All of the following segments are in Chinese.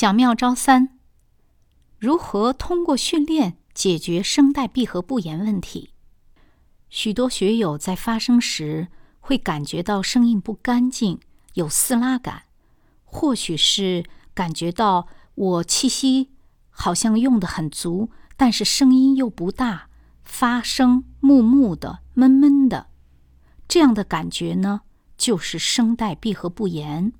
小妙招三：如何通过训练解决声带闭合不严问题？许多学友在发声时会感觉到声音不干净，有撕拉感，或许是感觉到我气息好像用的很足，但是声音又不大，发声木木的、闷闷的，这样的感觉呢，就是声带闭合不严。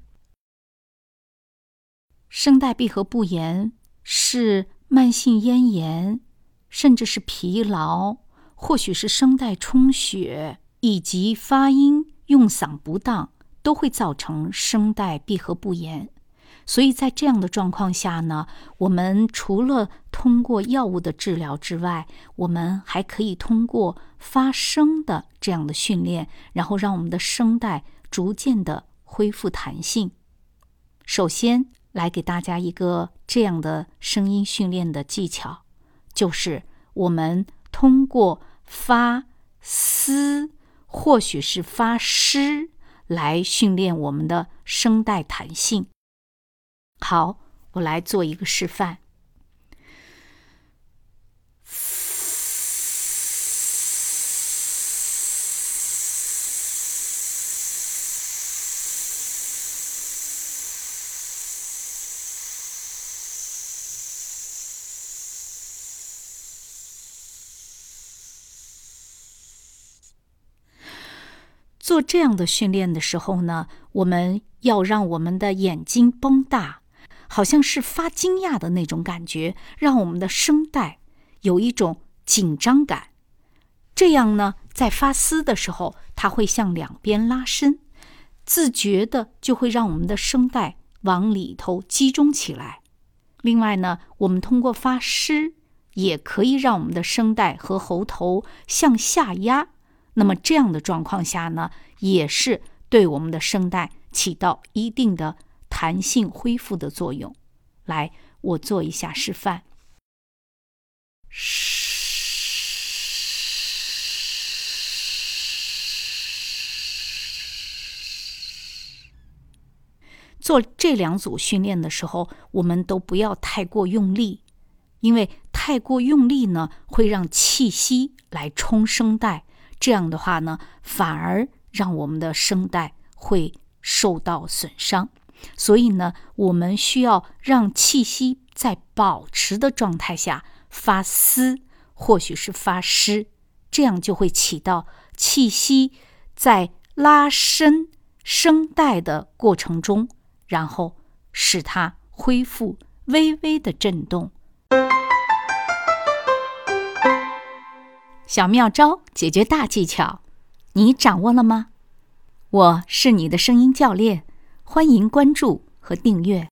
声带闭合不严是慢性咽炎，甚至是疲劳，或许是声带充血，以及发音用嗓不当，都会造成声带闭合不严。所以在这样的状况下呢，我们除了通过药物的治疗之外，我们还可以通过发声的这样的训练，然后让我们的声带逐渐的恢复弹性。首先。来给大家一个这样的声音训练的技巧，就是我们通过发嘶或许是发湿来训练我们的声带弹性。好，我来做一个示范。做这样的训练的时候呢，我们要让我们的眼睛绷大，好像是发惊讶的那种感觉，让我们的声带有一种紧张感。这样呢，在发嘶的时候，它会向两边拉伸，自觉的就会让我们的声带往里头集中起来。另外呢，我们通过发湿，也可以让我们的声带和喉头向下压。那么这样的状况下呢，也是对我们的声带起到一定的弹性恢复的作用。来，我做一下示范。做这两组训练的时候，我们都不要太过用力，因为太过用力呢，会让气息来冲声带。这样的话呢，反而让我们的声带会受到损伤。所以呢，我们需要让气息在保持的状态下发嘶，或许是发湿，这样就会起到气息在拉伸声带的过程中，然后使它恢复微微的震动。小妙招解决大技巧，你掌握了吗？我是你的声音教练，欢迎关注和订阅。